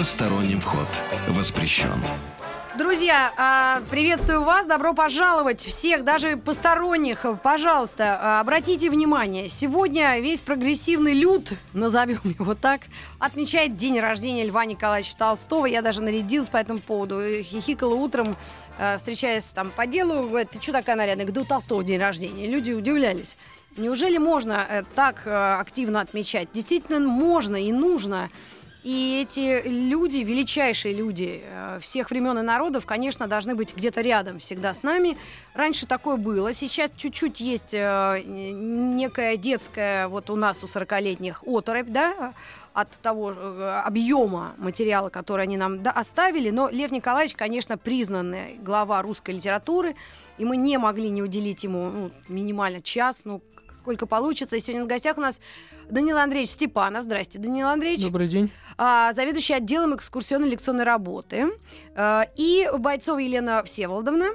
Посторонним вход воспрещен. Друзья, а, приветствую вас, добро пожаловать всех, даже посторонних, пожалуйста, а, обратите внимание, сегодня весь прогрессивный люд, назовем его так, отмечает день рождения Льва Николаевича Толстого, я даже нарядилась по этому поводу, хихикала утром, а, встречаясь там по делу, говорит, ты что такая нарядная, говорю, у Толстого день рождения, люди удивлялись. Неужели можно э, так э, активно отмечать? Действительно можно и нужно. И эти люди, величайшие люди э, всех времен и народов, конечно, должны быть где-то рядом всегда с нами. Раньше такое было. Сейчас чуть-чуть есть э, некая детская, вот у нас у 40-летних оторопь, да, от того э, объема материала, который они нам оставили. Но Лев Николаевич, конечно, признанный глава русской литературы, и мы не могли не уделить ему ну, минимально час, ну, сколько получится. И сегодня в гостях у нас Данил Андреевич Степанов. Здрасте, Данил Андреевич. Добрый день. А, заведующий отделом экскурсионной лекционной работы. А, и Бойцова Елена Всеволодовна.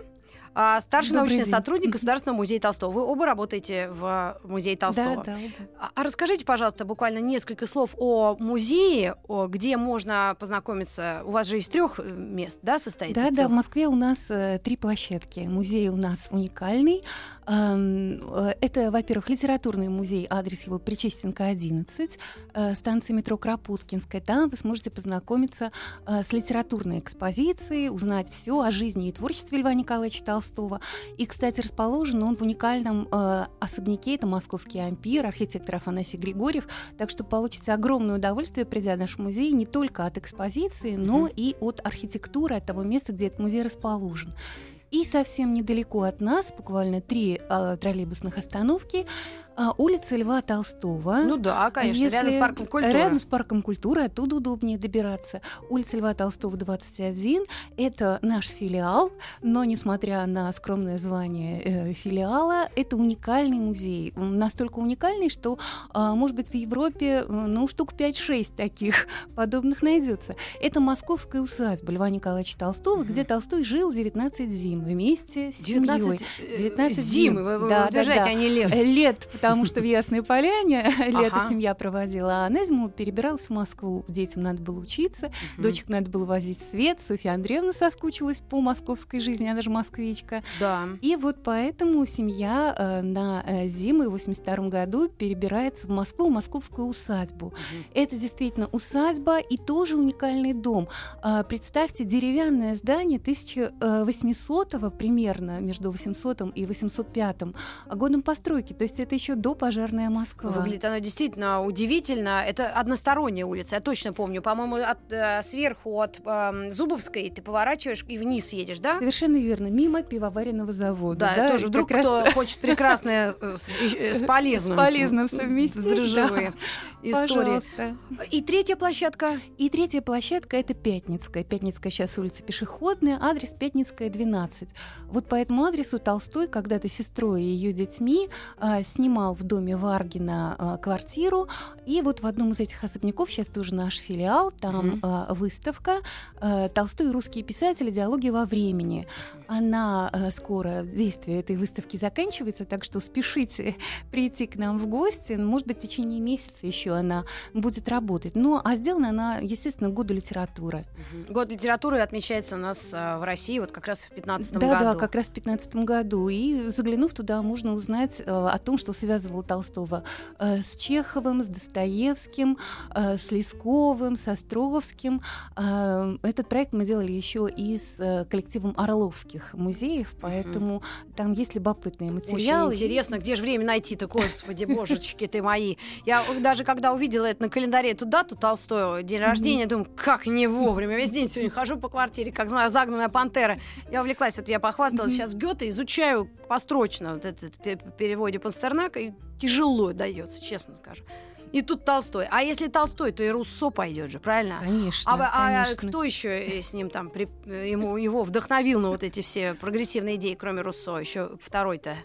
А, Старший Добрый научный день. сотрудник Государственного музея Толстого. Вы оба работаете в музее Толстого. Да, да, да. А- А расскажите, пожалуйста, буквально несколько слов о музее, где можно познакомиться. У вас же из трех мест, да, состоит? Да, да, в? Москве у нас э, три площадки. Музей у нас уникальный. Эм, э, Это, во-первых, литературный музей, адрес его Причестенко 11, э, станция метро Кропоткинская. Там вы сможете познакомиться э, с литературной экспозицией, узнать все о жизни и творчестве Льва Николаевича Толстого. И, кстати, расположен он в уникальном э, особняке, это московский ампир, архитектор Афанасий Григорьев. Так что получите огромное удовольствие, придя в наш музей, не только от экспозиции, но Мгм. и от архитектуры, от того места, где этот музей расположен. И совсем недалеко от нас, буквально три а, троллейбусных остановки, а, улица Льва Толстого. Ну да, конечно, Если рядом с парком культуры. Рядом с парком культуры, оттуда удобнее добираться. Улица Льва Толстого, 21. Это наш филиал, но несмотря на скромное звание э, филиала, это уникальный музей. Он настолько уникальный, что, а, может быть, в Европе э, ну, штук 5-6 таких подобных найдется. Это московская усадьба Льва Николаевича Толстого, Мгм. где Толстой жил 19 зим вместе с семьей. 19, э, 19 зим, зим. вы, вы Да, да, да. а не лет. Э, Лет, потому что в Ясной Поляне лето семья проводила, а на зиму перебиралась в Москву. Детям надо было учиться, дочек надо было возить в свет. Софья Андреевна соскучилась по московской жизни, она же москвичка. Да. И вот поэтому семья э, на э, зиму в 82 году перебирается в Москву, в московскую усадьбу. Это действительно усадьба и тоже уникальный дом. А, Представьте, деревянное здание 1800 примерно, между 800 и 805 годом постройки. То есть это еще до пожарная Москва. Выглядит оно действительно удивительно. Это односторонняя улица, я точно помню. По-моему, от, э, сверху от эм, Зубовской ты поворачиваешь и вниз едешь, да? Совершенно верно. Мимо пивоваренного завода. Да, тоже и вдруг раз кто хочет прекрасное э, с, э, с полезным. С полезным совместить, Дрожжевые истории. Пожалуйста. И третья площадка. И третья площадка это Пятницкая. Пятницкая сейчас улица Пешеходная, адрес Пятницкая 12. Вот по этому адресу Толстой когда-то сестрой и ее детьми а, снимал в доме Варгина а, квартиру. И вот в одном из этих особняков сейчас тоже наш филиал, там а, выставка а, Толстой и русские писатели. Диалоги во времени. Она скоро действие этой выставки заканчивается, так что спешите прийти к нам в гости. Может быть, в течение месяца еще она будет работать. Ну, а сделана она, естественно, году литературы. Год литературы отмечается у нас в России вот как раз в 15 да, году. да, как раз в 15 году. И заглянув туда, можно узнать о том, что связывало Толстого э, с Чеховым, с Достоевским, э, с Лесковым, с Островским. Э, этот проект мы делали еще и с коллективом Орловских музеев, поэтому там есть любопытные материалы. Очень интересно, где же время найти-то, господи, божечки ты мои. Я даже когда увидела это на календаре, эту дату Толстого, день рождения, думаю, как не вовремя. Весь день сегодня хожу по квартире, как знаю, загнанная пантера. Я увлеклась, вот я похвасталась сейчас Гёте, изучаю построчно вот этот пе- переводе Пастернака, и тяжело дается, честно скажу. И тут Толстой. А если Толстой, то и Руссо пойдет же, правильно? Конечно, А, а конечно. кто еще с ним там при- ему его вдохновил на вот эти все прогрессивные идеи, кроме Руссо? Еще второй-то.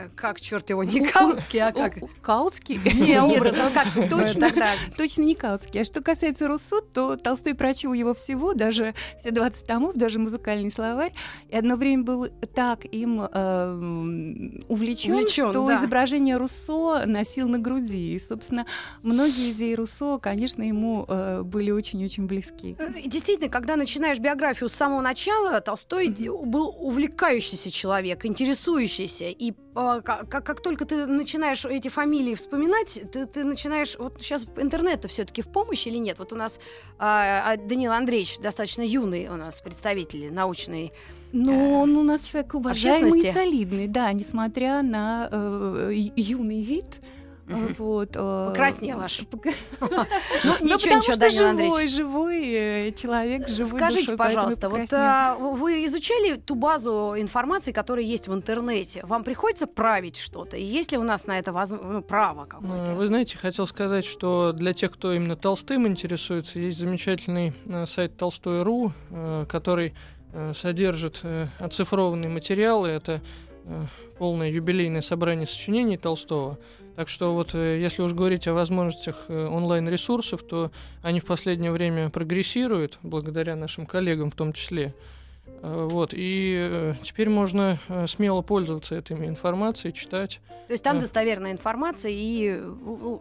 Э, Как, черт его, не Каутский, а как? Каутский? Не, Нет, образно, как точно. Точно не Каутский. А что касается Руссо, то Толстой прочел его всего, даже все 20 томов, даже музыкальный словарь. И одно время был так им эм, увлечен, Увлечён, что да. изображение Руссо носил на груди. И, собственно, многие идеи Руссо, конечно, ему э, были очень-очень близки. Э, Действительно, когда начинаешь биографию с самого начала, Толстой был увлекающийся человек, интересующийся. И э, как, как только ты начинаешь эти фамилии вспоминать, ты, ты начинаешь... Вот сейчас интернет все-таки в помощь или нет? Вот у нас а, а, Данил Андреевич достаточно юный у нас представитель научной. Но он у нас человек уважаемый и солидный, да, несмотря на э, юный вид. Вот, э, Покраснел аж. Ну, Ну, ничего, ничего, что Данил живой, живой э, человек, живой Скажите, пожалуйста, вот а, вы изучали ту базу информации, которая есть в интернете? Вам приходится править что-то? И есть ли у нас на это ну, право какое-то? Вы знаете, хотел сказать, что для тех, кто именно Толстым интересуется, есть замечательный э, сайт Толстой.ру, э, который содержит оцифрованные материалы. Это полное юбилейное собрание сочинений Толстого. Так что вот э, если уж говорить о возможностях э, онлайн-ресурсов, то они в последнее время прогрессируют, благодаря нашим коллегам в том числе. Э, Вот, и теперь можно смело пользоваться этой информацией, читать. То есть там достоверная информация и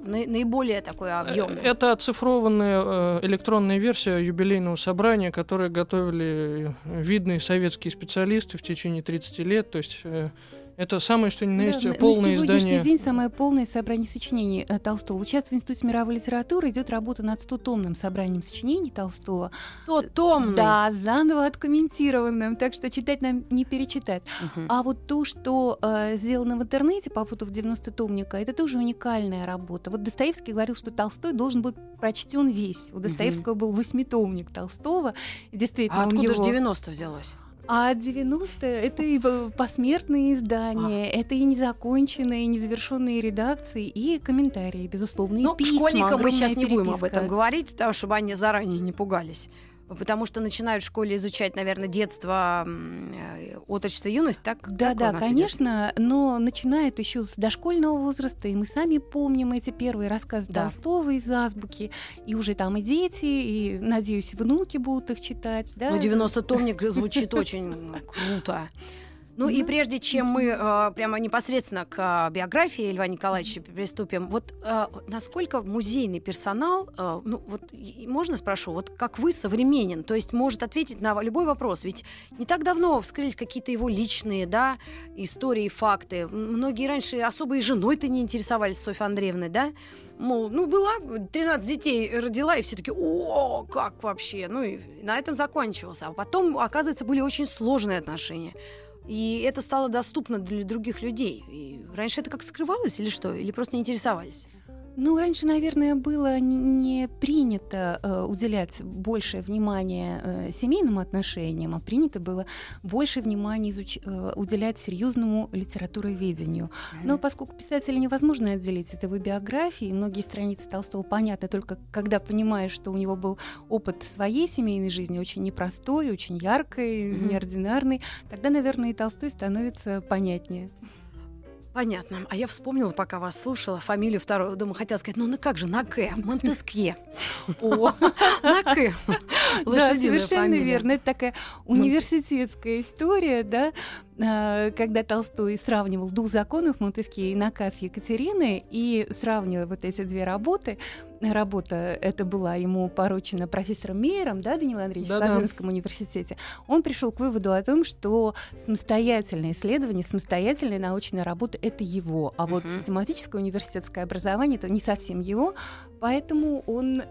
на- наиболее такой объемный. Э, Это оцифрованная электронная версия юбилейного собрания, которое готовили видные советские специалисты в течение 30 лет. То есть это самое, что ни на Да, есть, на- полное на сегодняшний издание. день самое полное собрание сочинений э, Толстого. Вот Сейчас в Институте мировой литературы идет работа над 100-томным собранием сочинений Толстого. То томный. Да, заново откомментированным, так что читать нам не перечитать. Мгм. А вот то, что э, сделано в интернете по фото в 90 томника, это тоже уникальная работа. Вот Достоевский говорил, что Толстой должен быть прочтен весь. У Достоевского был восьмитомник Толстого. И Действительно, А откуда его... же 90 взялось? А 90 это и посмертные издания, это и незаконченные, и незавершенные редакции, и комментарии, безусловно, и Ну, письма, школьникам мы сейчас не будем об переписка. этом говорить, потому чтобы они заранее не пугались. Потому что начинают в школе изучать, наверное, детство, э, отрочество, юность, так? Да, так да, нас идет? конечно, но начинают еще с дошкольного возраста, и мы сами помним эти первые рассказы Да. Толстого из азбуки, и уже там и дети, и, надеюсь, внуки будут их читать, да? Ну, 90-томник звучит очень круто. Ну и Ну. прежде чем мы э, прямо непосредственно к э, биографии Льва Николаевича приступим, вот э, насколько музейный персонал, э, ну вот и- можно спрошу, вот как вы современен, то есть может ответить на любой вопрос, ведь не так давно вскрылись какие-то его личные, да, истории, факты. Многие раньше особо и женой-то не интересовались Софьей Андреевной, да? Мол, ну, была, 13 детей родила, и все таки о, как вообще? Ну, и на этом закончился. А потом, оказывается, были очень сложные отношения. И это стало доступно для других людей. И раньше это как скрывалось или что? Или просто не интересовались? Ну, раньше, наверное, было не- принято э, уделять большее внимание э, семейным отношениям, а принято было больше внимания изуч- э, уделять серьезному литературоведению. Но поскольку писателя невозможно отделить от его биографии, многие страницы Толстого понятны только когда понимаешь, что у него был опыт своей семейной жизни, очень непростой, очень яркой, неординарный, тогда, наверное, и Толстой становится понятнее. Понятно. А я вспомнила, пока вас слушала, фамилию вторую. Думаю, хотела сказать, ну на как же, на К, Монтескье. О, на К. Да, совершенно верно. Это такая университетская история, да, когда Толстой сравнивал «Дух законов» Монтескье и «Наказ Екатерины», и сравнивая вот эти две работы, работа это была ему поручена профессором Мейером, да, Данил Андреевич, в Да-да. Казанском университете, он пришел к выводу о том, что самостоятельное исследование, самостоятельная научная работа — это его, а вот Мгм. систематическое университетское образование — это не совсем его, поэтому он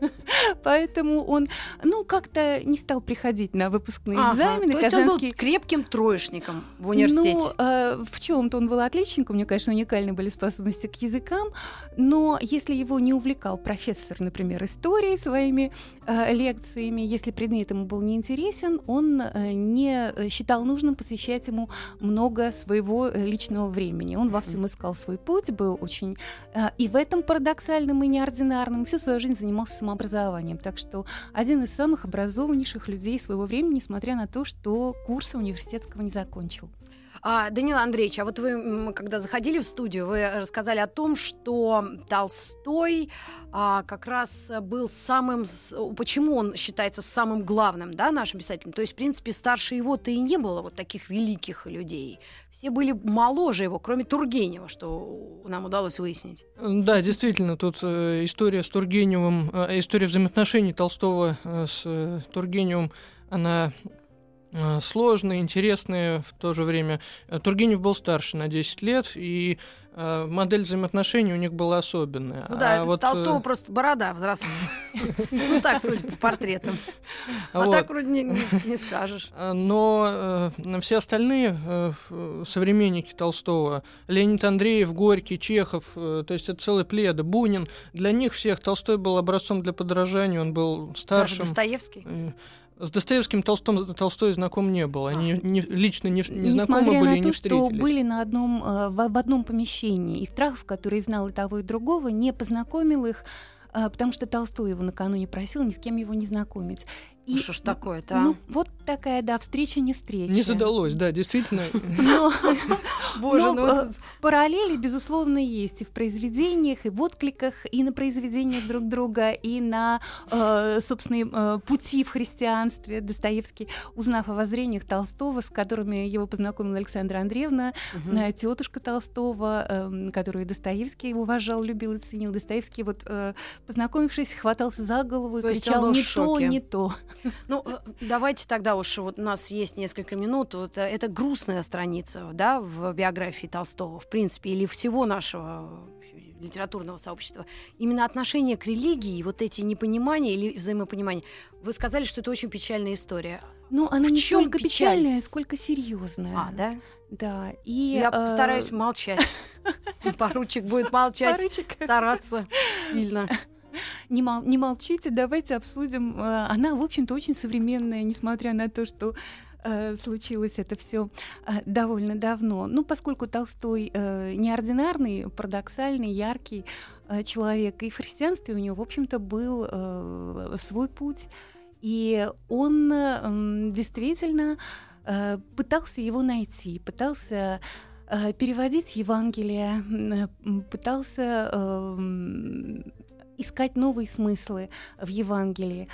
Поэтому он, ну, как-то не стал приходить на выпускные Ага, экзамены. То есть он был крепким троечником в университете. Ну, э, в чем-то он был отличником, у него, конечно, уникальные были способности к языкам, но если его не увлекал профессор, например, истории своими э, лекциями, если предмет ему был неинтересен, он э, не считал нужным посвящать ему много своего э, личного времени. Он во всем искал свой путь, был очень э, и в этом парадоксальном и неординарном, всю свою жизнь занимался самообразованием. Так что один из самых образованнейших людей своего времени, несмотря на то, что курса университетского не закончил. А, Данил Андреевич, а вот вы, когда заходили в студию, вы рассказали о том, что Толстой а, как раз был самым... Почему он считается самым главным, да, нашим писателем? То есть, в принципе, старше его-то и не было вот таких великих людей. Все были моложе его, кроме Тургенева, что нам удалось выяснить. Да, действительно, тут э, история с Тургеневым, э, история взаимоотношений Толстого э, с Тургеневым, она э, сложная, интересная в то же время. Э, Тургенев был старше на 10 лет, и э, модель взаимоотношений у них была особенная. Ну да, А вот, Толстого просто борода взрослая. Ну так, судя по портретам. А так вроде не- скажешь. Но все остальные современники Толстого, Леонид Андреев, Горький, Чехов, то есть это целая плеяда, Бунин, для них всех Толстой был образцом для подражания, он был Даже старшим. Достоевский. С Достоевским Толстом, Толстой знаком не был. Они не- лично не, не знакомы были на и то, не что встретились. были на одном, э, в, в одном помещении, и Страхов, который знал и того, и другого, не познакомил их, э, потому что Толстой его накануне просил ни с кем его не знакомить. И, Ну что ж такое-то, а? ну, вот такая, да, встреча не встреча. Не задалось, да, действительно. Но Боже, Ну, ну э, параллели, безусловно, есть и в произведениях, и в откликах, и на произведениях друг друга, и на э, собственные э, пути в христианстве. Достоевский, узнав о воззрениях Толстого, с которыми его познакомила Александра Андреевна, тетушка Толстого, которую Достоевский уважал, любил и ценил. Достоевский, вот познакомившись, хватался за голову и кричал не то, не то. Ну, э, давайте тогда уж, вот у нас есть несколько минут, вот э, это грустная страница, да, в биографии Толстого, в принципе, или всего нашего э, литературного сообщества. Именно отношение к религии, вот эти непонимания или взаимопонимания. Вы сказали, что это очень печальная история. Ну, она В не чём столько печаль? печальная, сколько серьезная. А, да? Да. И, Я э, постараюсь молчать. Поручик будет молчать, поручик, стараться сильно. Не, мол- не молчите, давайте обсудим. Э, Она, в общем-то, очень современная, несмотря на то, что э, случилось это все довольно давно. Ну, поскольку Толстой э, неординарный, парадоксальный, яркий э, человек, и в христианстве у него, в общем-то, был э, свой путь. И он э, действительно э, пытался его найти, пытался э, переводить Евангелие, пытался э, искать новые смыслы в Евангелии,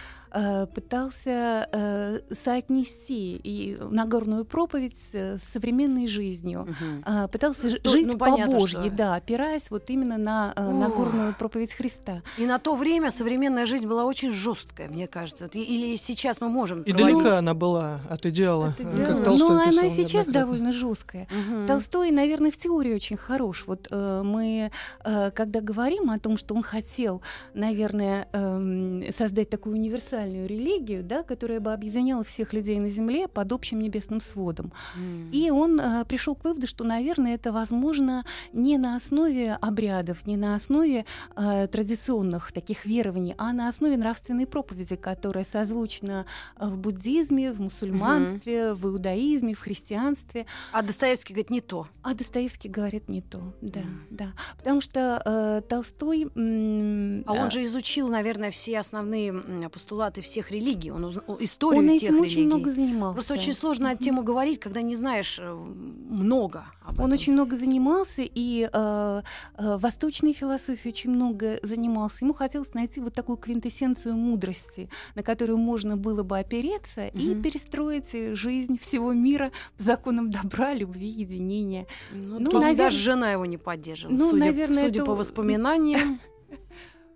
пытался э, соотнести и Нагорную проповедь с с современной жизнью. А, пытался Ну, жить ну, по Божьей, что- да, опираясь вот именно на э, Ох. Нагорную проповедь Христа. И на то время современная жизнь была очень жесткая, мне кажется. Вот и- Или сейчас мы можем И проводить- далека она была от идеала, э, дело. как Толстой Но она писал и сейчас довольно жесткая. Мгм. Толстой, наверное, в теории очень хорош. Вот э, мы, э, когда говорим о том, что он хотел, наверное, эм, создать такую универсальную религию, да, которая бы объединяла всех людей на Земле под общим небесным сводом. М. И он э, пришел к выводу, что, наверное, это возможно не на основе обрядов, не на основе э, традиционных таких верований, а на основе нравственной проповеди, которая созвучна э, в буддизме, в мусульманстве, в иудаизме, в христианстве. А Достоевский говорит не то. А Достоевский говорит не то, да, Мгм. да. Потому что э, Толстой... м, А э, он же изучил, наверное, все основные м, постулаты всех религий. Он уз- историю он тех этим очень религий. много занимался. Просто очень сложно эту тему говорить, когда не знаешь э, много об Он этом. очень много занимался, и э, э, восточной философией очень много занимался. Ему хотелось найти вот такую квинтэссенцию мудрости, на которую можно было бы опереться и Мгм. перестроить жизнь всего мира по законам добра, любви, единения. Ну, Ну, тут навер- даже жена его не поддерживала, Ну, судя, наверное, судя это- по воспоминаниям.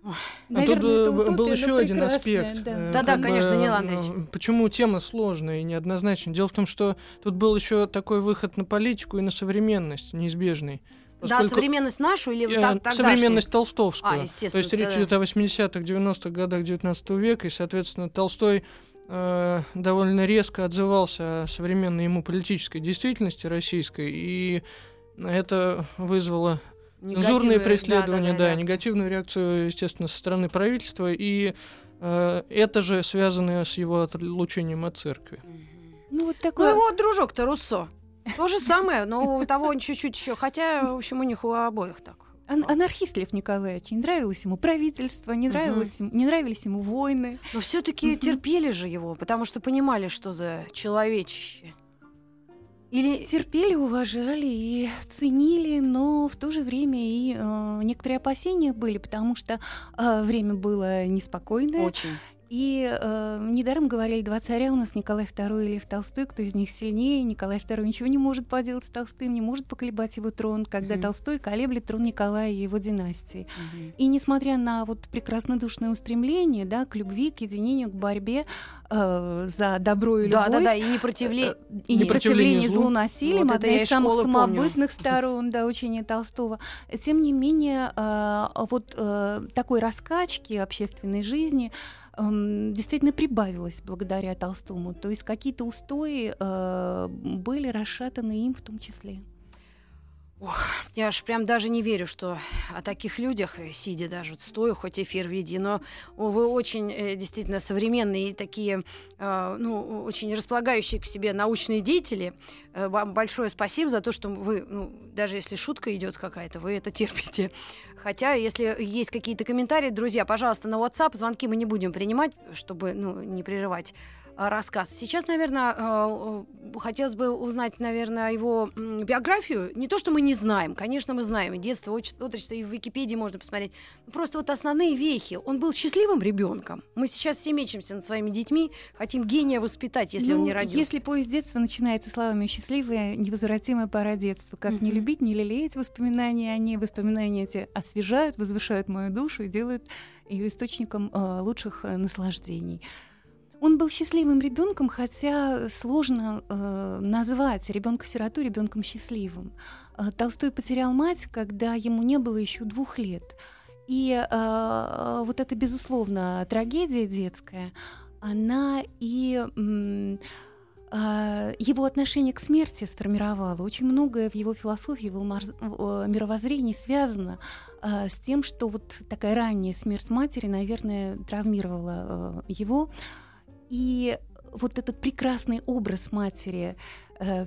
А Наверное, тут э, был еще один аспект. да. э, Да-да, конечно, Данил э, Андреевич. Почему тема сложная и неоднозначная? Дело в том, что тут был еще такой выход на политику и на современность неизбежный. Да, Поскольку- современность нашу или Э, так, тогдашнюю? современность толстовскую. А, естественно, То есть речь да. идет о 80-х, 90-х годах 19 века, и, соответственно, Толстой э, довольно резко отзывался о современной ему политической действительности российской, и это вызвало Негативная, преследования, да, реакция. негативную реакцию, естественно, со стороны правительства, и э, это же связано с его отлучением от церкви. Ну, вот Ну, такое... его дружок-то Руссо. То же самое, но у того он чуть-чуть еще. Хотя, в общем, у них у обоих так. ан- анархист Лев Николаевич. Не нравилось ему правительство, не, нравилось, ему- не нравились ему войны. Но все-таки Мгм. терпели же его, потому что понимали, что за человечище. Или Терпели, уважали и ценили, но в то же время и э, некоторые опасения были, потому что э, время было неспокойное. очень. И э, недаром говорили два царя у нас, Николай II и Лев Толстой, кто из них сильнее. Николай II ничего не может поделать с Толстым, не может поколебать его трон, когда Мгм. Толстой колеблет трон Николая и его династии. И несмотря на вот прекраснодушное устремление, да, к любви, к единению, к борьбе э, за добро и Да, любовь, да, да, и непротивление. э, и непротивление злу злу. насилием, Вот одна из самых школы помню. самобытных сторон да, учения Толстого. Тем не менее, э, вот э, такой раскачки общественной жизни действительно прибавилось благодаря Толстому. То есть какие-то устои э, были расшатаны им в том числе. Я аж прям даже не верю, что о таких людях, э, сидя даже вот стою, хоть эфир веди, но вы очень э, действительно современные и такие, э, ну, очень располагающие к себе научные деятели. Вам большое спасибо за то, что вы, ну, даже если шутка идет какая-то, вы это терпите. Хотя, если есть какие-то комментарии, друзья, пожалуйста, на WhatsApp звонки мы не будем принимать, чтобы ну, не прерывать рассказ. Сейчас, наверное, э, э, хотелось бы узнать, наверное, его биографию. Не то, что мы не знаем, конечно, мы знаем. И детство, отрочество, и в Википедии можно посмотреть. Просто вот основные вехи. Он был счастливым ребенком. Мы сейчас все мечемся над своими детьми, хотим гения воспитать, если он Ну, не родился. Если поезд детства начинается словами «счастливая, невозвратимая пора детства», как не Мгм. любить, не лелеять воспоминания, они воспоминания эти освежают, возвышают мою душу и делают ее источником э, лучших э, наслаждений. Он был счастливым ребенком, хотя сложно э, назвать ребенка-сироту ребенком счастливым. Э, Толстой потерял мать, когда ему не было еще двух лет. И э, вот эта, безусловно, трагедия детская, она и а, его отношение к смерти сформировало. Очень многое в его философии, в его э, мировоззрении связано а, с тем, что вот такая ранняя смерть матери, наверное, травмировала э, его. И вот этот прекрасный образ матери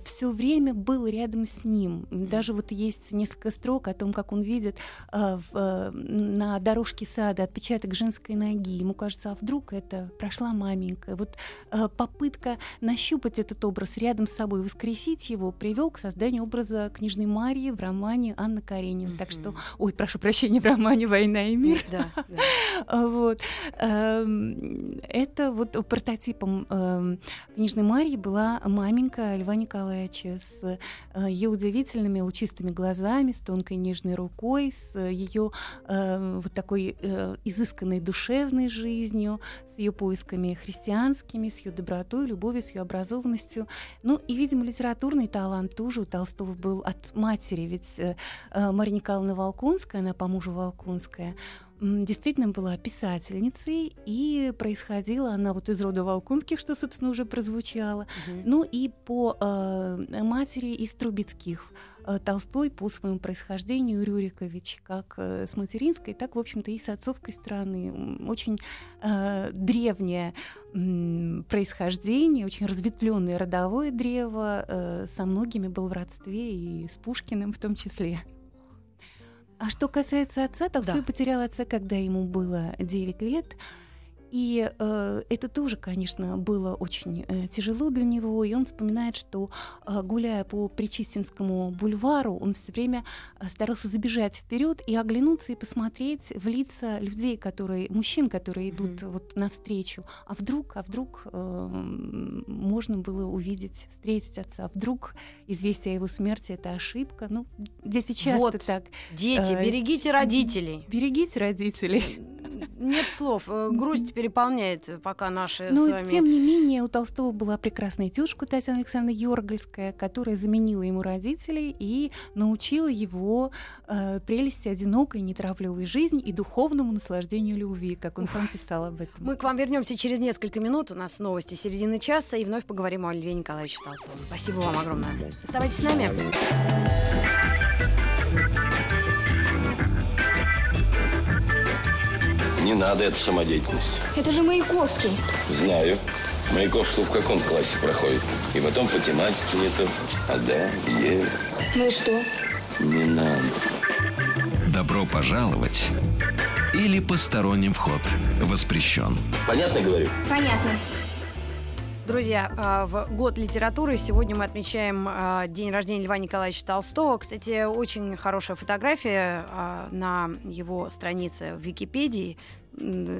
все время был рядом с ним. Даже вот есть несколько строк о том, как он видит э, в, э, на дорожке сада отпечаток женской ноги. Ему кажется, а вдруг это прошла маменька. Вот э, попытка нащупать этот образ рядом с собой, воскресить его, привел к созданию образа княжны Марии в романе Анна Каренина. Так что, ой, прошу прощения, в романе «Война и мир». Да, да. Вот. Эм, Это вот прототипом эм, книжной Марьи была маменька Льва Николаевича с э, ее удивительными лучистыми глазами, с тонкой нежной рукой, с ее вот такой э, изысканной душевной жизнью, с ее поисками христианскими, с ее добротой, любовью, с ее образованностью. Ну и, видимо, литературный талант тоже у Толстого был от матери, ведь э, э, Марья Николаевна Волконская, она по мужу Волконская, действительно была писательницей, и происходила она вот из рода Волконских, что, собственно, уже прозвучало. Мгм. Ну и по э, матери из Трубецких. Э, Толстой по своему происхождению Рюрикович, как э, с материнской, так, в общем-то, и с отцовской стороны. Очень э, древнее м, происхождение, очень разветвленное родовое древо, э, со многими был в родстве, и с Пушкиным в том числе. А что касается отца, Толстой Да. потерял отца, когда ему было 9 лет. И э, это тоже, конечно, было очень э, тяжело для него. И он вспоминает, что э, гуляя по Причистинскому бульвару, он все время э, старался забежать вперед и оглянуться и посмотреть в лица людей, которые, мужчин, которые идут Мгм. вот навстречу. А вдруг, а вдруг э, можно было увидеть, встретить отца. А вдруг известие о его смерти это ошибка. Ну, дети часто Вот. так. Дети, Э, берегите родителей. Берегите родителей. Нет слов. Э, грусть переполняет пока наши Но, с вами... тем не менее, у Толстого была прекрасная тетушка Татьяна Александровна Йоргальская, которая заменила ему родителей и научила его э, прелести одинокой, неторопливой жизни и духовному наслаждению любви, как он сам писал об этом. Мы к вам вернемся через несколько минут. У нас новости середины часа. И вновь поговорим о Льве Николаевиче Толстом. Спасибо вам огромное. Оставайтесь с нами. Не надо эту самодеятельность. Это же Маяковский. Знаю. Маяковский в каком классе проходит? И потом по тематике нету. А да, е. Ну и что? Не надо. Добро пожаловать или посторонним вход воспрещен. Понятно говорю? Понятно. Друзья, а, в год литературы сегодня мы отмечаем а, день рождения Льва Николаевича Толстого. Кстати, очень хорошая фотография а, на его странице в Википедии.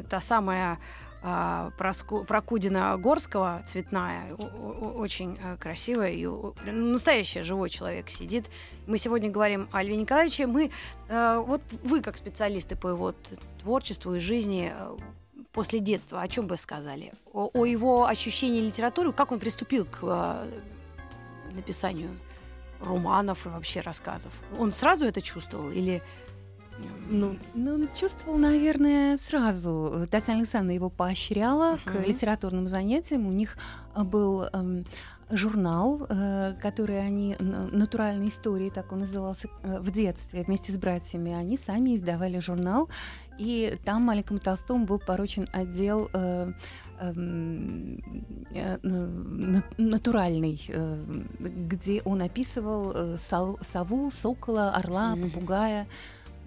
Та самая Прокудина Горского, цветная, очень красивая, и настоящий живой человек сидит. Мы сегодня говорим о Льве Николаевиче. Мы, вот вы, как специалисты по его творчеству и жизни, после детства, о чем бы сказали? О, о его ощущении литературы, как он приступил к э, написанию романов и вообще рассказов? Он сразу это чувствовал или... Ну, Ну, он чувствовал, наверное, сразу. Татьяна Александровна его поощряла Мгм. к литературным занятиям. У них а, был эм, журнал, э, который они, «Натуральные истории», так он назывался, э, в детстве вместе с братьями. Они сами издавали журнал, и там маленькому Толстому был поручен отдел э, эм, э, на- натуральный, э, где он описывал э, сол- сову, сокола, орла, попугая.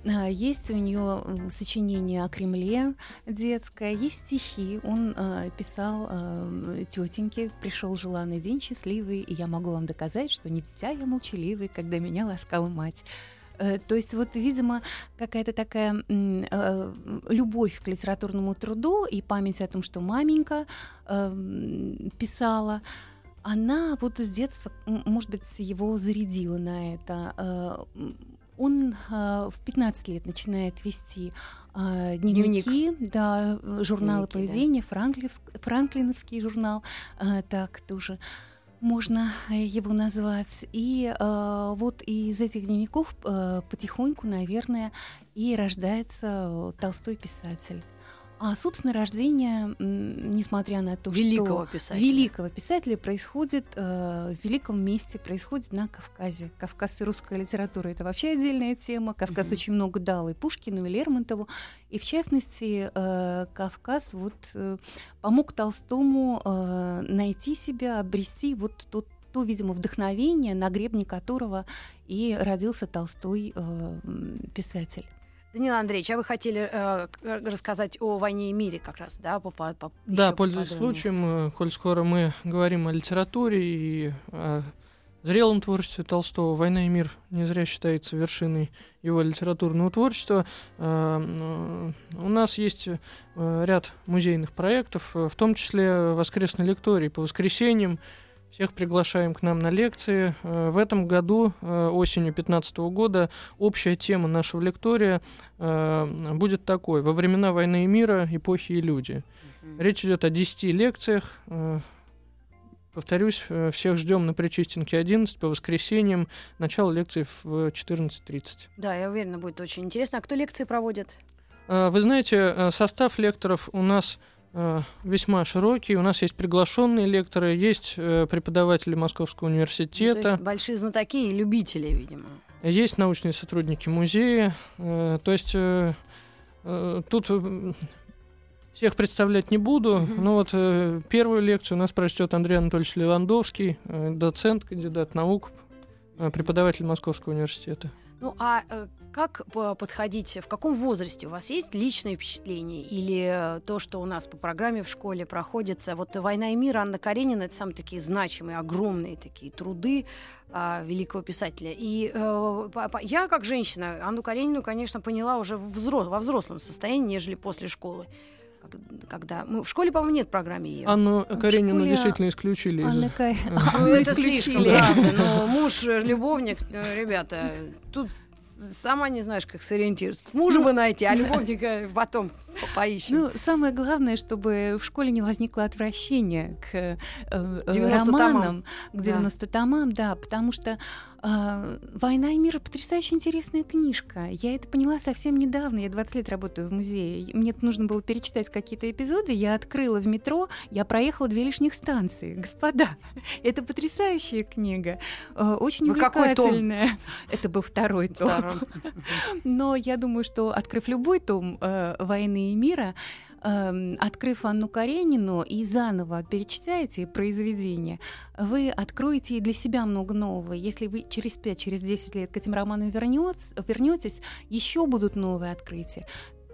А, Есть у нее сочинение о Кремле детское, есть стихи. Он э, писал э, тетеньке «Пришел желанный день счастливый, и я могу вам доказать, что не дитя я молчаливый, когда меня ласкала мать». Э, То есть вот, видимо, какая-то такая э, любовь к литературному труду и память о том, что маменька эм, писала, она вот с детства, может быть, его зарядила на это. Э, Он в 15 лет начинает вести дневники, да, э, журналы Дневники, да. поведения, Франклевск- Франклиновский журнал, э, так тоже можно э, его назвать. И э, вот из этих дневников э, потихоньку, наверное, и рождается э, Толстой писатель. А, собственно, рождение, несмотря на то, Великого что писателя. великого писателя происходит э, в великом месте, происходит на Кавказе. Кавказ и русская литература это вообще отдельная тема. Кавказ Мгм. очень много дал и Пушкину, и Лермонтову. И в частности, э, Кавказ вот э, помог Толстому э, найти себя, обрести вот тот то, видимо, вдохновение, на гребне которого и родился Толстой э, писатель. Данил Андреевич, а вы хотели э, к- рассказать о «Войне и мире» как раз, да? по- по- по- Да, пользуясь случаем, э, коль скоро мы говорим о литературе и о зрелом творчестве Толстого, «Война и мир» не зря считается вершиной его литературного творчества. Э, У нас есть э, ряд музейных проектов, э, в том числе воскресной лекторий по воскресеньям. Всех приглашаем к нам на лекции. Э, В этом году, э, осенью 2015 года, общая тема нашего лектория э, будет такой. Во времена войны и мира, эпохи и люди. Речь идет о 10 лекциях. Повторюсь, всех ждем на Причистенке 11 по воскресеньям. Начало лекции в 14.30. Да, я уверена, будет очень интересно. А кто лекции проводит? Вы знаете, состав лекторов у нас весьма широкий. У нас есть приглашенные лекторы, есть э, преподаватели Московского Ну, то университета, есть большие знатоки и любители, видимо. есть научные сотрудники музея. Э, То есть э, э, тут э, всех представлять не буду, Мгм. но вот э, первую лекцию у нас прочтет Андрей Анатольевич Левандовский, э, доцент, кандидат наук, э, преподаватель Московского университета. Ну, а э, как по- подходить, в каком возрасте у вас есть личные впечатления или э, то, что у нас по программе в школе проходится? Вот «Война и мир» Анна Каренина — это самые такие значимые, огромные такие труды а, великого писателя. И э, я, как женщина, Анну Каренину, конечно, поняла уже в взро- во взрослом состоянии, нежели после школы. Когда мы в школе, по-моему, нет в программе ее. Анну Каренину школе действительно исключили. Анна Кай- Ну, Анну исключили. правда. Но муж, э, любовник, э, ребята, тут сама не знаешь, как сориентироваться. Мужа бы найти, а любовника потом поищем. Ну, самое главное, чтобы в школе не возникло отвращения к э, э, 90 романам, томам. к 90 томам, да, потому что «Война и мир» — потрясающе интересная книжка. Я это поняла совсем недавно. Я 20 лет работаю в музее. Мне нужно было перечитать какие-то эпизоды. Я открыла в метро, я проехала две лишних станции. Господа, это потрясающая книга. э, Очень Вы какой том? увлекательная. Это был второй том. Второй. Но я думаю, что открыв любой том э, «Войны и мира», эм, открыв Анну Каренину и заново перечитаете произведение, вы откроете и для себя много нового. Если вы через 5, через 10 лет к этим романам вернетесь, еще будут новые открытия.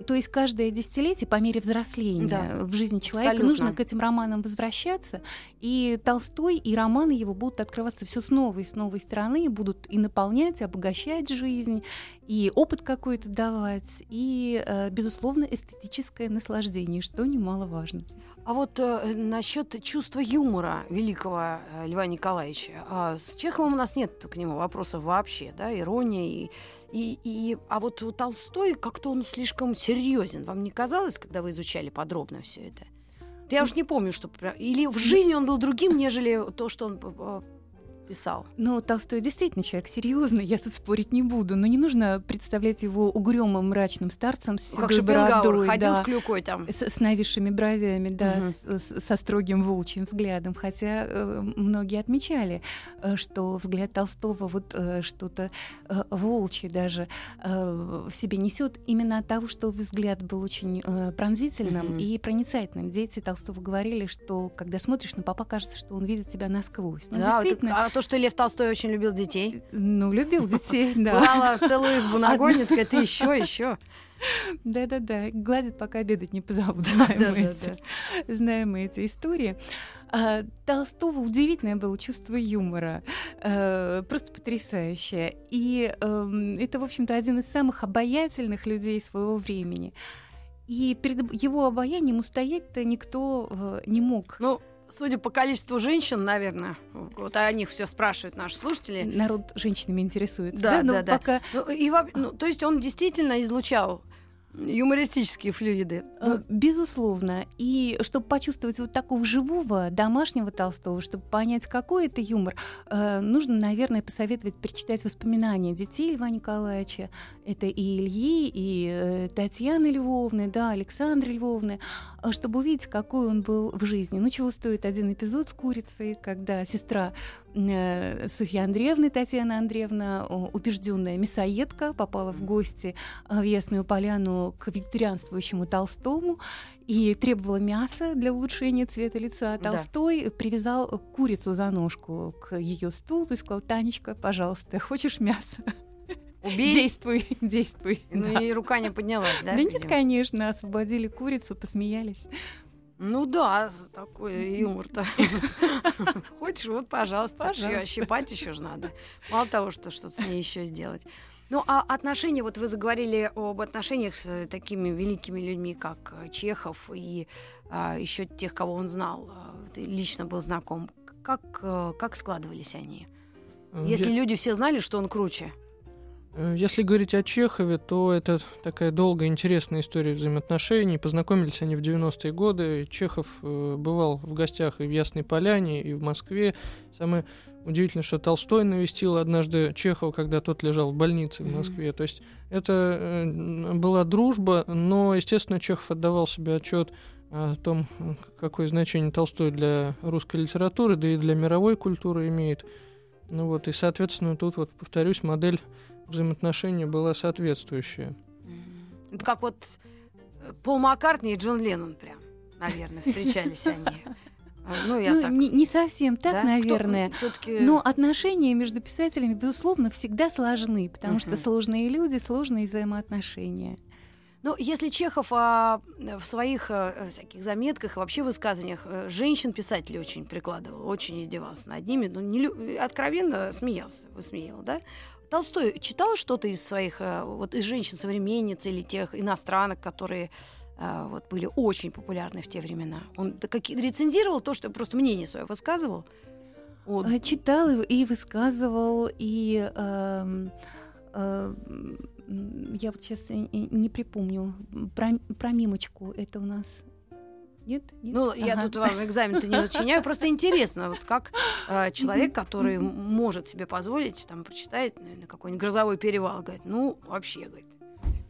То есть каждое десятилетие по мере взросления Да, в жизни человека абсолютно. нужно к этим романам возвращаться, и Толстой и романы его будут открываться все с новой и с новой стороны, будут и наполнять, и обогащать жизнь, и опыт какой-то давать, и, э, безусловно, эстетическое наслаждение, что немаловажно. А вот э, насчет чувства юмора великого э, Льва Николаевича. А, с Чеховым у нас нет к нему вопросов вообще, да, ирония и, и, и- а вот у Толстой как-то он слишком серьезен. Вам не казалось, когда вы изучали подробно все это? Я уж не помню, что или в жизни он был другим, нежели то, что он э, писал. Но Толстой действительно человек серьезный, я тут спорить не буду, но не нужно представлять его угрюмым, мрачным старцем с как бородой, ходил да. с клюкой там. С, с нависшими бровями, да, Мгм. с- с- со строгим волчьим взглядом. Хотя э, многие отмечали, э, что взгляд Толстого вот э, что-то э, волчье даже э, в себе несет именно от того, что взгляд был очень э, пронзительным Мгм. и проницательным. Дети Толстого говорили, что когда смотришь на папа, кажется, что он видит тебя насквозь. Ну, Да, вот действительно, а то, что Лев Толстой очень любил детей. ну, любил детей, да. Бывало, целую избу нагонит, говорит, еще, еще. Да-да-да, гладит, пока обедать не позовут, знаем, мы, эти, знаем мы эти истории. А, Толстого удивительное было чувство юмора, э, просто потрясающее. И эм, это, в общем-то, один из самых обаятельных людей своего времени. И перед его обаянием устоять-то никто э, не мог. Ну, судя по количеству женщин, наверное, вот о них все спрашивают наши слушатели. Народ женщинами интересуется. Да, да, да. пока Ну, и, ну, то есть он действительно излучал юмористические флюиды. Э, Безусловно. И чтобы почувствовать вот такого живого, домашнего Толстого, чтобы понять, какой это юмор, э, нужно, наверное, посоветовать перечитать воспоминания детей Льва Николаевича. Это и Ильи, и э, Татьяны Львовны, да, Александры Львовны, чтобы увидеть, какой он был в жизни. Ну, чего стоит один эпизод с курицей, когда сестра э, Софьи Андреевны, Татьяна Андреевна, убежденная мясоедка, попала в гости э, в Ясную Поляну к викторианствующему Толстому и требовала мяса для улучшения цвета лица. Да. Толстой привязал курицу за ножку к ее стулу и сказал, Танечка, пожалуйста, хочешь мясо? Убей. Действуй, действуй. Ну Да. и рука не поднялась, да? Да нет, конечно, освободили курицу, посмеялись. Ну да, такой юмор-то. Хочешь, вот, пожалуйста. Пожалуйста. Её Щипать еще же надо. Мало того, что что-то с ней еще сделать. Ну, а отношения, вот вы заговорили об отношениях с э, такими великими людьми, как э, Чехов и еще тех, кого он знал, а, лично был знаком. Как, э, как складывались они? Если я- люди все знали, что он круче. Э, Если говорить о Чехове, то это такая долгая, интересная история взаимоотношений. Познакомились они в 90-е годы. Чехов э, бывал в гостях и в Ясной Поляне, и в Москве. Самое удивительное, что Толстой навестил однажды Чехова, когда тот лежал в больнице в. Москве. То есть это э, была дружба, но, естественно, Чехов отдавал себе отчет о том, какое значение Толстой для русской литературы, да и для мировой культуры имеет. Ну вот, и, соответственно, тут вот, повторюсь, модель взаимоотношения была соответствующая. Это как вот э, Пол Маккартни и Джон Леннон прям, наверное, встречались они. А, Ну, я Ну, так. не, не совсем так, да? наверное. Кто- Но отношения между писателями, безусловно, всегда сложны, потому что Мгм. сложные люди, сложные взаимоотношения. Ну, если Чехов а, в своих а, всяких заметках и вообще высказываниях э, женщин-писателей очень прикладывал, очень издевался над ними, ну, не откровенно смеялся, высмеял, да? Толстой читал что-то из своих, э, вот из женщин-современниц или тех иностранок, которые э, вот, были очень популярны в те времена? Он рецензировал то, что просто мнение свое высказывал? Вот. Э, Читал и- высказывал, и эм, э, я вот сейчас не припомню. Про, про мимочку это у нас нет? Нет? Ну, ага. я тут вам экзамен-то не зачиняю, просто интересно, вот как э, человек, который может себе позволить, там, прочитать на какой-нибудь грозовой перевал, говорит, ну, вообще, говорит,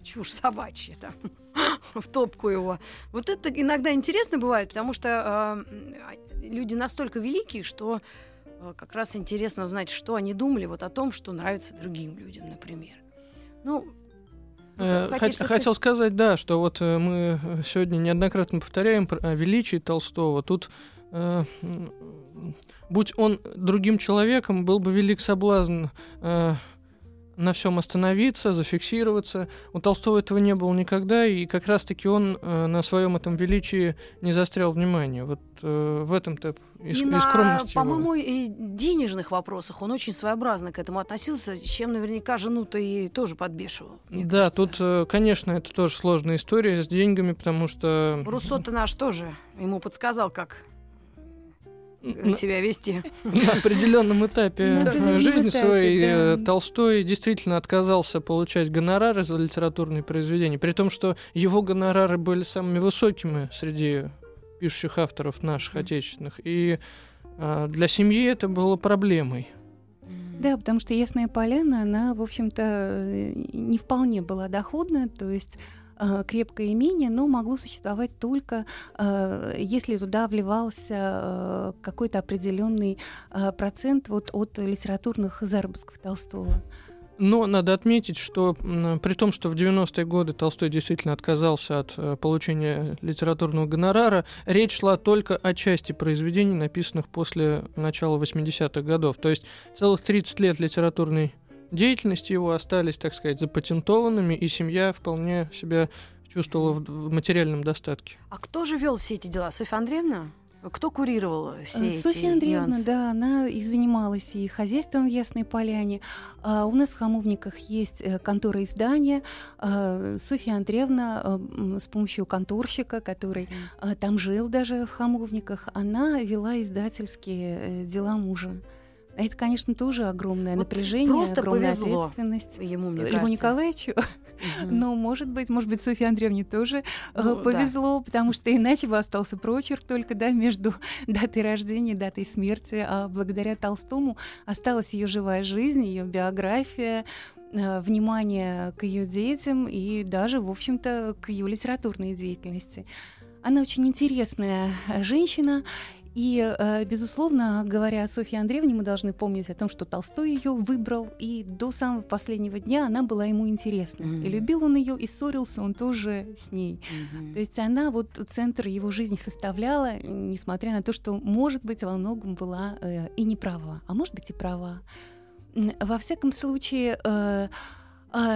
чушь собачья там в топку его. Вот это иногда интересно бывает, потому что э, люди настолько великие, что э, как раз интересно узнать, что они думали вот о том, что нравится другим людям, например. Ну, Э, хотел сказать, да, что вот э, мы сегодня неоднократно повторяем о величии Толстого. Тут э, будь он другим человеком, был бы велик соблазн э, на всем остановиться, зафиксироваться. У Толстого этого не было никогда, и как раз-таки он э, на своем этом величии не застрял внимания. Вот э, в этом-то и, и, на, скромность По-моему, и денежных вопросах он очень своеобразно к этому относился, чем наверняка жену-то и тоже подбешивал. Да, кажется. тут, э, конечно, это тоже сложная история с деньгами, потому что... Руссо-то наш тоже ему подсказал, как себя вести. На определенном этапе жизни своей э, Толстой действительно отказался получать гонорары за литературные произведения, при том, что его гонорары были самыми высокими среди пишущих авторов наших отечественных. И а, для семьи это было проблемой. Да, потому что Ясная Поляна, она, в общем-то, э, не вполне была доходная, то есть э, крепкое имение, но могло существовать только э, если туда вливался э, какой-то определенный э, процент вот от литературных заработков Толстого. Но надо отметить, что при том, что в 90-е годы Толстой действительно отказался от э, получения литературного гонорара, речь шла только о части произведений, написанных после начала 80-х годов. То есть целых 30 лет литературной деятельности его остались, так сказать, запатентованными, и семья вполне себя чувствовала в материальном достатке. А кто же вел все эти дела? Софья Андреевна? Кто курировал все Софья эти Софья Андреевна, нюансы? да, она и занималась и хозяйством в Ясной Поляне. А у нас в Хамовниках есть э, контора издания. А Софья Андреевна а, с помощью конторщика, который там жил даже в Хамовниках, она вела издательские э, дела мужа. Это, конечно, тоже огромное вот напряжение, просто огромная повезло ответственность. Ему, мне Льву Николаевичу. Угу. Но, может быть, может быть, Софье Андреевне тоже э, ну, повезло, да. потому что иначе бы остался прочерк только да, между датой рождения и датой смерти. А благодаря Толстому осталась ее живая жизнь, ее биография, э, внимание к ее детям и даже, в общем-то, к ее литературной деятельности. Она очень интересная женщина, и, э, безусловно, говоря о Софье Андреевне, мы должны помнить о том, что Толстой ее выбрал, и до самого последнего дня она была ему интересна. Mm-hmm. И любил он ее, и ссорился он тоже с ней. Mm-hmm. То есть она вот центр его жизни составляла, несмотря на то, что, может быть, во многом была э, и не права, а может быть и права. Во всяком случае, э,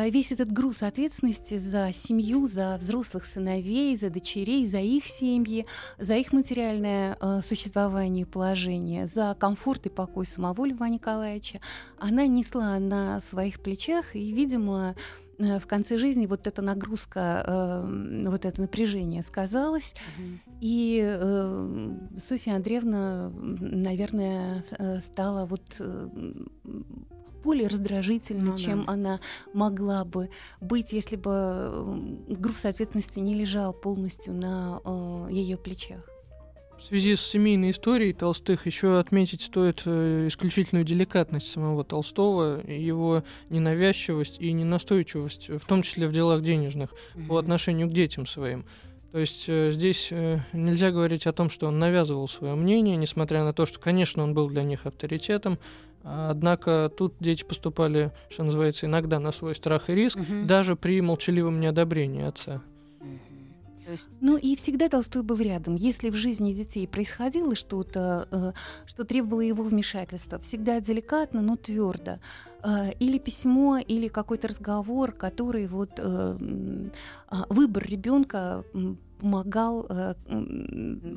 весь этот груз ответственности за семью, за взрослых сыновей, за дочерей, за их семьи, за их материальное э, существование и положение, за комфорт и покой самого Льва Николаевича, она несла на своих плечах, и, видимо, э, в конце жизни вот эта нагрузка, э, вот это напряжение сказалось. Mm-hmm. И э, Софья Андреевна, наверное, стала вот более раздражительной, ну, чем да. она могла бы быть, если бы груз ответственности не лежал полностью на э, ее плечах. В связи с семейной историей Толстых еще отметить стоит э, исключительную деликатность самого Толстого, его ненавязчивость и ненастойчивость, в том числе в делах денежных, mm-hmm. по отношению к детям своим. То есть э, здесь э, нельзя говорить о том, что он навязывал свое мнение, несмотря на то, что, конечно, он был для них авторитетом, Однако тут дети поступали, что называется, иногда на свой страх и риск, угу. даже при молчаливом неодобрении отца. Ну и всегда Толстой был рядом. Если в жизни детей происходило что-то, э, что требовало его вмешательства, всегда деликатно, но твердо. Э, или письмо, или какой-то разговор, который вот э, а, выбор ребенка помогал э,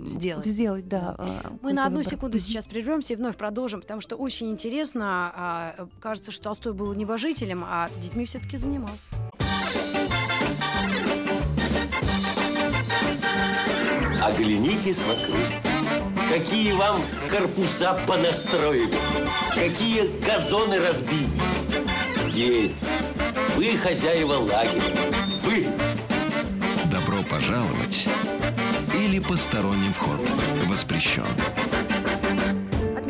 сделать. сделать да, э, Мы на одну выбор. секунду сейчас прервемся и вновь продолжим, потому что очень интересно. Э, кажется, что Толстой был небожителем, а детьми все-таки занимался. Оглянитесь вокруг. Какие вам корпуса понастроили, какие газоны разбили. Дети, Вы хозяева лагеря. Пожаловать или посторонним вход воспрещен.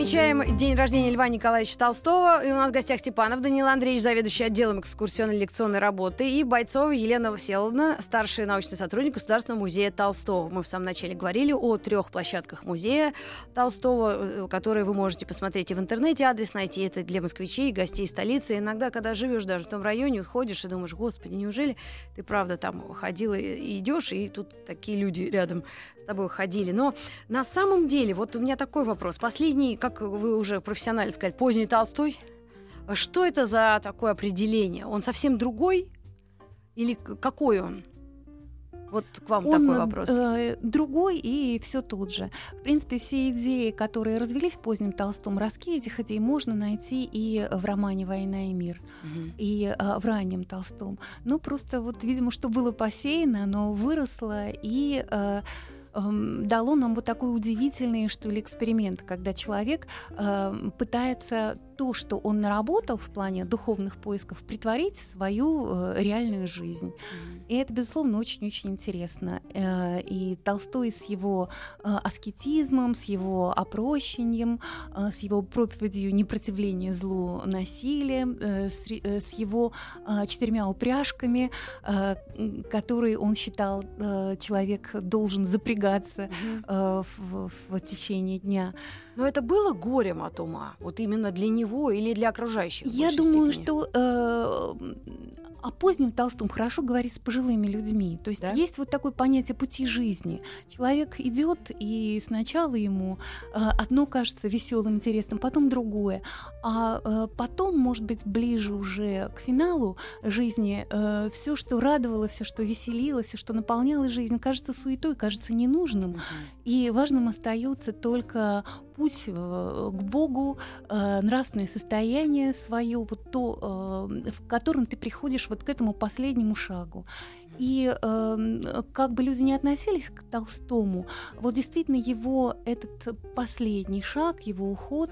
Отмечаем день рождения Льва Николаевича Толстого. И у нас в гостях Степанов Данил Андреевич, заведующий отделом экскурсионной лекционной работы, и Бойцова Елена Всеволодовна, старший научный сотрудник Государственного музея Толстого. Мы в самом начале говорили о трех площадках музея Толстого, э, которые вы можете посмотреть и в интернете. Адрес найти это для москвичей, гостей столицы. Иногда, когда живешь даже в том районе, ходишь и думаешь, господи, неужели ты правда там ходила и идешь, и тут такие люди рядом с тобой ходили. Но на самом деле, вот у меня такой вопрос. Последний, как вы уже профессионально сказали, поздний Толстой. Что это за такое определение? Он совсем другой? Или какой он? Вот к вам Он такой вопрос. э, другой и все тот же. В принципе, все идеи, которые развелись в позднем Толстом, ростки этих идей можно найти и в романе «Война и мир», Мгм. и э, в раннем Толстом. Ну, просто вот, видимо, что было посеяно, оно выросло и э, дало нам вот такой удивительный, что ли, эксперимент, когда человек э, пытается то, что он наработал в плане духовных поисков, притворить в свою э, реальную жизнь. И это, безусловно, очень-очень интересно. Э, И Толстой с его э, аскетизмом, с его опрощением, с его проповедью непротивления злу насилия, с его четырьмя упряжками, которые он считал, человек должен запрягаться Мгм. э, в, в течение дня. Но это было горем от ума? Вот именно для него или для окружающих? Я думаю, степени? что э, о позднем Толстом хорошо говорить с пожилыми людьми. То есть Да? есть вот такое понятие пути жизни. Человек идет, и сначала ему э, одно кажется веселым, интересным, потом другое. А э, потом, может быть, ближе уже к финалу жизни, все, что радовало, все, что веселило, все, что наполняло жизнь, кажется суетой, кажется ненужным. Мгм. И важным остается только путь э, к Богу, э, нравственное состояние свое, вот то, э, в котором ты приходишь вот к этому последнему шагу. И э, как бы люди не относились к Толстому, вот действительно его этот последний шаг, его уход,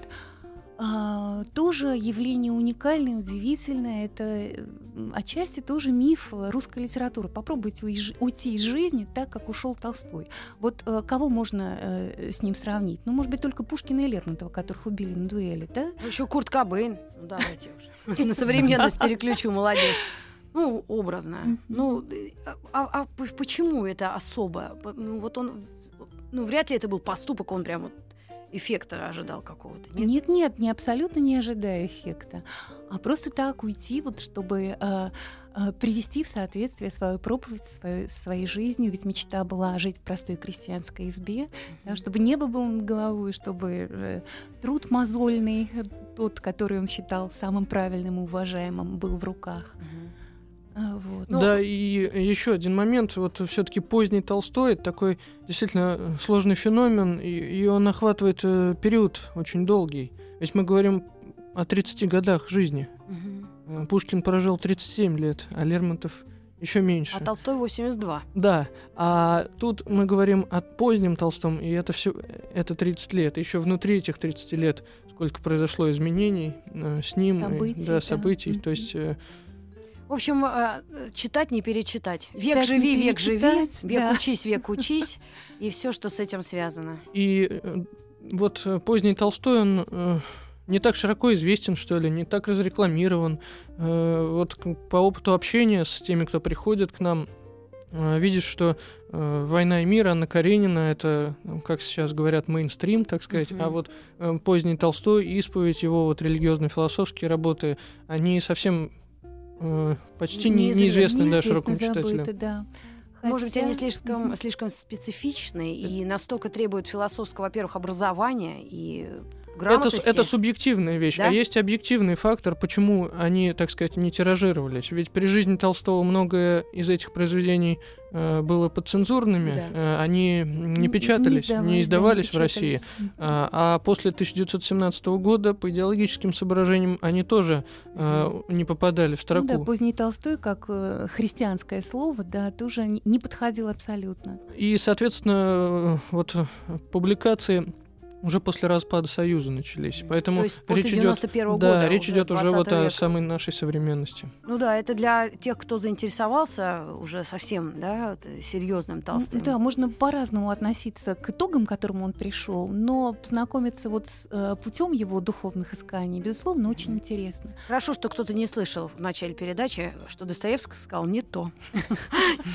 тоже явление уникальное, удивительное. Это э, отчасти тоже миф русской литературы. Попробуйте уйти из жизни так, как ушел Толстой. Вот э, кого можно э, с ним сравнить? Ну, может быть, только Пушкина и Лермонтова, которых убили на дуэли, да? Еще Курт Кобейн. Ну, давайте уже. На современность переключу молодежь. Ну, образно. Ну, а, а почему это особо? Ну, вот он, ну, вряд ли это был поступок, он прям вот эффекта ожидал какого-то. Нет? Нет, нет, не абсолютно не ожидая эффекта, а просто так уйти, вот чтобы э, э, привести в соответствие свою проповедь свою, своей жизнью, ведь мечта была жить в простой крестьянской избе, да, чтобы небо было над головой, чтобы э, труд мозольный, э, тот, который он считал самым правильным и уважаемым, был в руках. Мгм. А, вот. Ну, да, и еще один момент. Вот все-таки поздний Толстой это такой действительно э, сложный феномен, и, и он охватывает э, период очень долгий. Ведь мы говорим о 30 годах жизни. Э, Пушкин прожил 37 лет, а Лермонтов еще меньше. А Толстой 82. Да, а тут мы говорим о позднем Толстом, и это все, это 30 лет. Еще внутри этих 30 лет сколько произошло изменений э, с ним, и- Событий, да, да. событий. То Мгм. есть э, В общем, э, читать не перечитать. Век Читать живи, век живи, век да. учись, век учись, и все, что с этим связано. и э, вот э, поздний Толстой он не так широко известен, что ли, не так разрекламирован. Вот по опыту общения с теми, кто приходит к нам, видишь, что «Война и мир» Анна Каренина — это, ну, как сейчас говорят, мейнстрим, так сказать, Мгм. а вот поздний Толстой, исповедь, его вот религиозно-философские работы, они совсем э, почти не- Неизвестны. неизвестны да, широкому читателю. забыто, да. Может быть, они Хотя- слишком, слишком специфичны и настолько требуют философского, во-первых, образования и грамотности. Это, это субъективная вещь, Да? а есть объективный фактор, почему они, так сказать, не тиражировались. Ведь при жизни Толстого многое из этих произведений э, было подцензурными, Да. э, они не печатались, не, издавались, да, издавались в России. А, а после 1917 года по идеологическим соображениям они тоже э, не попадали в Ну строку. да, поздний Толстой, как э, христианское слово, да, тоже не, не подходил абсолютно. И, соответственно, э, вот э, публикации уже после распада Союза начались. Поэтому То есть после речь 91 идет, года, да, речь уже идет уже 20 вот о века. самой нашей современности. Ну да, это для тех, кто заинтересовался уже совсем, да, вот, серьезным толстым. Да, можно по-разному относиться к итогам, к которым он пришел, но познакомиться вот с э, путем его духовных исканий, безусловно, очень интересно. Хорошо, что кто-то не слышал в начале передачи, что Достоевский сказал не то.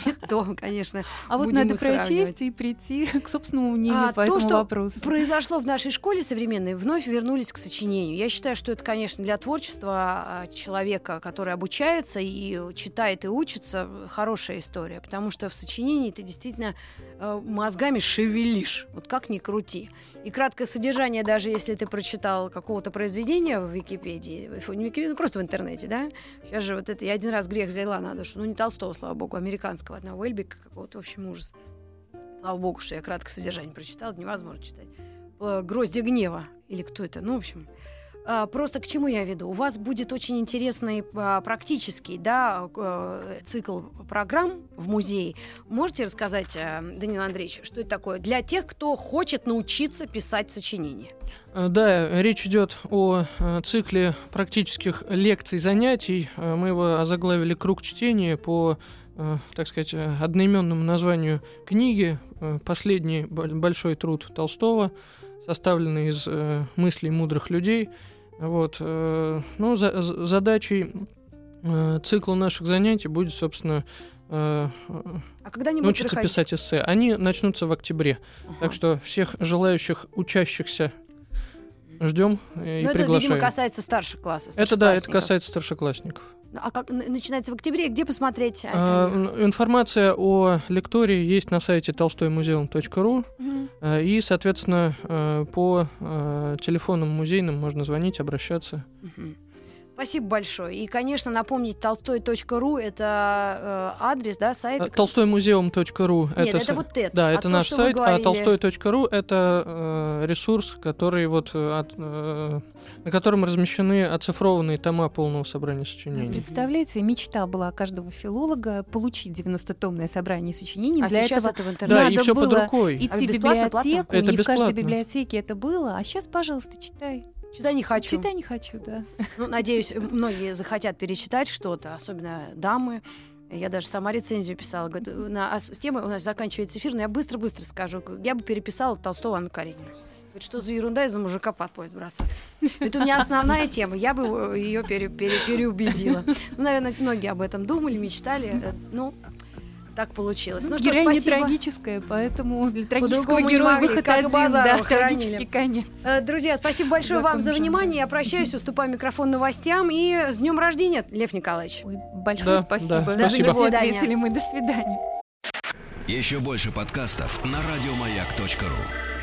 Не то, конечно. А вот надо прочесть и прийти к собственному мнению А, по то, этому что вопросу. Произошло в нашей школе современной, вновь вернулись к сочинению. Я считаю, что это, конечно, для творчества а, человека, который обучается и читает и учится, хорошая история, потому что в сочинении ты действительно э, мозгами шевелишь, вот как ни крути. И краткое содержание, даже если ты прочитал какого-то произведения в Википедии, в Википедии, ну просто в интернете, да, сейчас же вот это, я один раз грех взяла на душу, ну не Толстого, слава богу, американского одного Эльбика какого-то, в общем, ужас. Слава богу, что я краткое содержание прочитала, невозможно читать. Э, «Гроздья гнева» или кто это, ну, в общем. А, Просто к чему я веду? У вас будет очень интересный а, практический да, э, цикл программ в музее. Можете рассказать, э, Данил Андреевич, что это такое для тех, кто хочет научиться писать сочинения? Э, Да, речь идет о э, цикле практических лекций, занятий. Э, Мы его озаглавили «Круг чтения» по, э, так сказать, э, одноименному названию книги. Э, Последний бо- большой труд Толстого, составленный из э, мыслей мудрых людей. Вот. э, Ну, за- за- задачей э, цикла наших занятий будет, собственно, э, А когда они будут научиться писать эссе. Они начнутся в октябре. Ага. Так что всех желающих учащихся ждем э, и Ну, это, видимо, приглашаем. касается старших классов. это да, это касается старшеклассников. А как начинается в октябре? Где посмотреть? А, м, информация о лектории есть на сайте толстоймузеум.ру Мгм. Э, и, соответственно, э, по э, телефонам музейным можно звонить, обращаться. Мгм. Спасибо большое. И, конечно, напомнить толстой.ру это э, адрес, да, сайт. Э, Толстоймузеум.ру Нет, это, са- вот это. Да, А это то, наш сайт, а толстой.ру это э, ресурс, который вот э, от, э, на котором размещены оцифрованные тома полного собрания сочинений. Представляете, мечта была каждого филолога получить 90-томное собрание сочинений. А Для сейчас этого это в Да, интернете. и надо все под было рукой. идти А в бесплатно, библиотеку, Это не в каждой бесплатно. библиотеке это было. А сейчас, пожалуйста, читай. Сюда не хочу. Читай не хочу, да. Ну, надеюсь, многие захотят перечитать что-то, особенно дамы. Я даже сама рецензию писала. Говорит, на, а с темой у нас заканчивается эфир, но я быстро-быстро скажу. Я бы переписала Толстого Анну Каренину. Говорит, что за ерунда из-за мужика под поезд бросаться. Это у меня основная тема. Я бы ее пере- пере- переубедила. Ну, наверное, многие об этом думали, мечтали. Э, Ну, так получилось. Ну, что ж, спасибо. трагическая, поэтому для трагического героя могли, выход как и один, да, трагический конец. Э, Друзья, спасибо большое вам Закон за внимание. Я прощаюсь, уступаю микрофон новостям. И с днем рождения, Лев Николаевич. Ой, большое Да, спасибо. да, Даже спасибо. не До свидания. ответили мы. До свидания. Еще больше подкастов на радиомаяк.ру.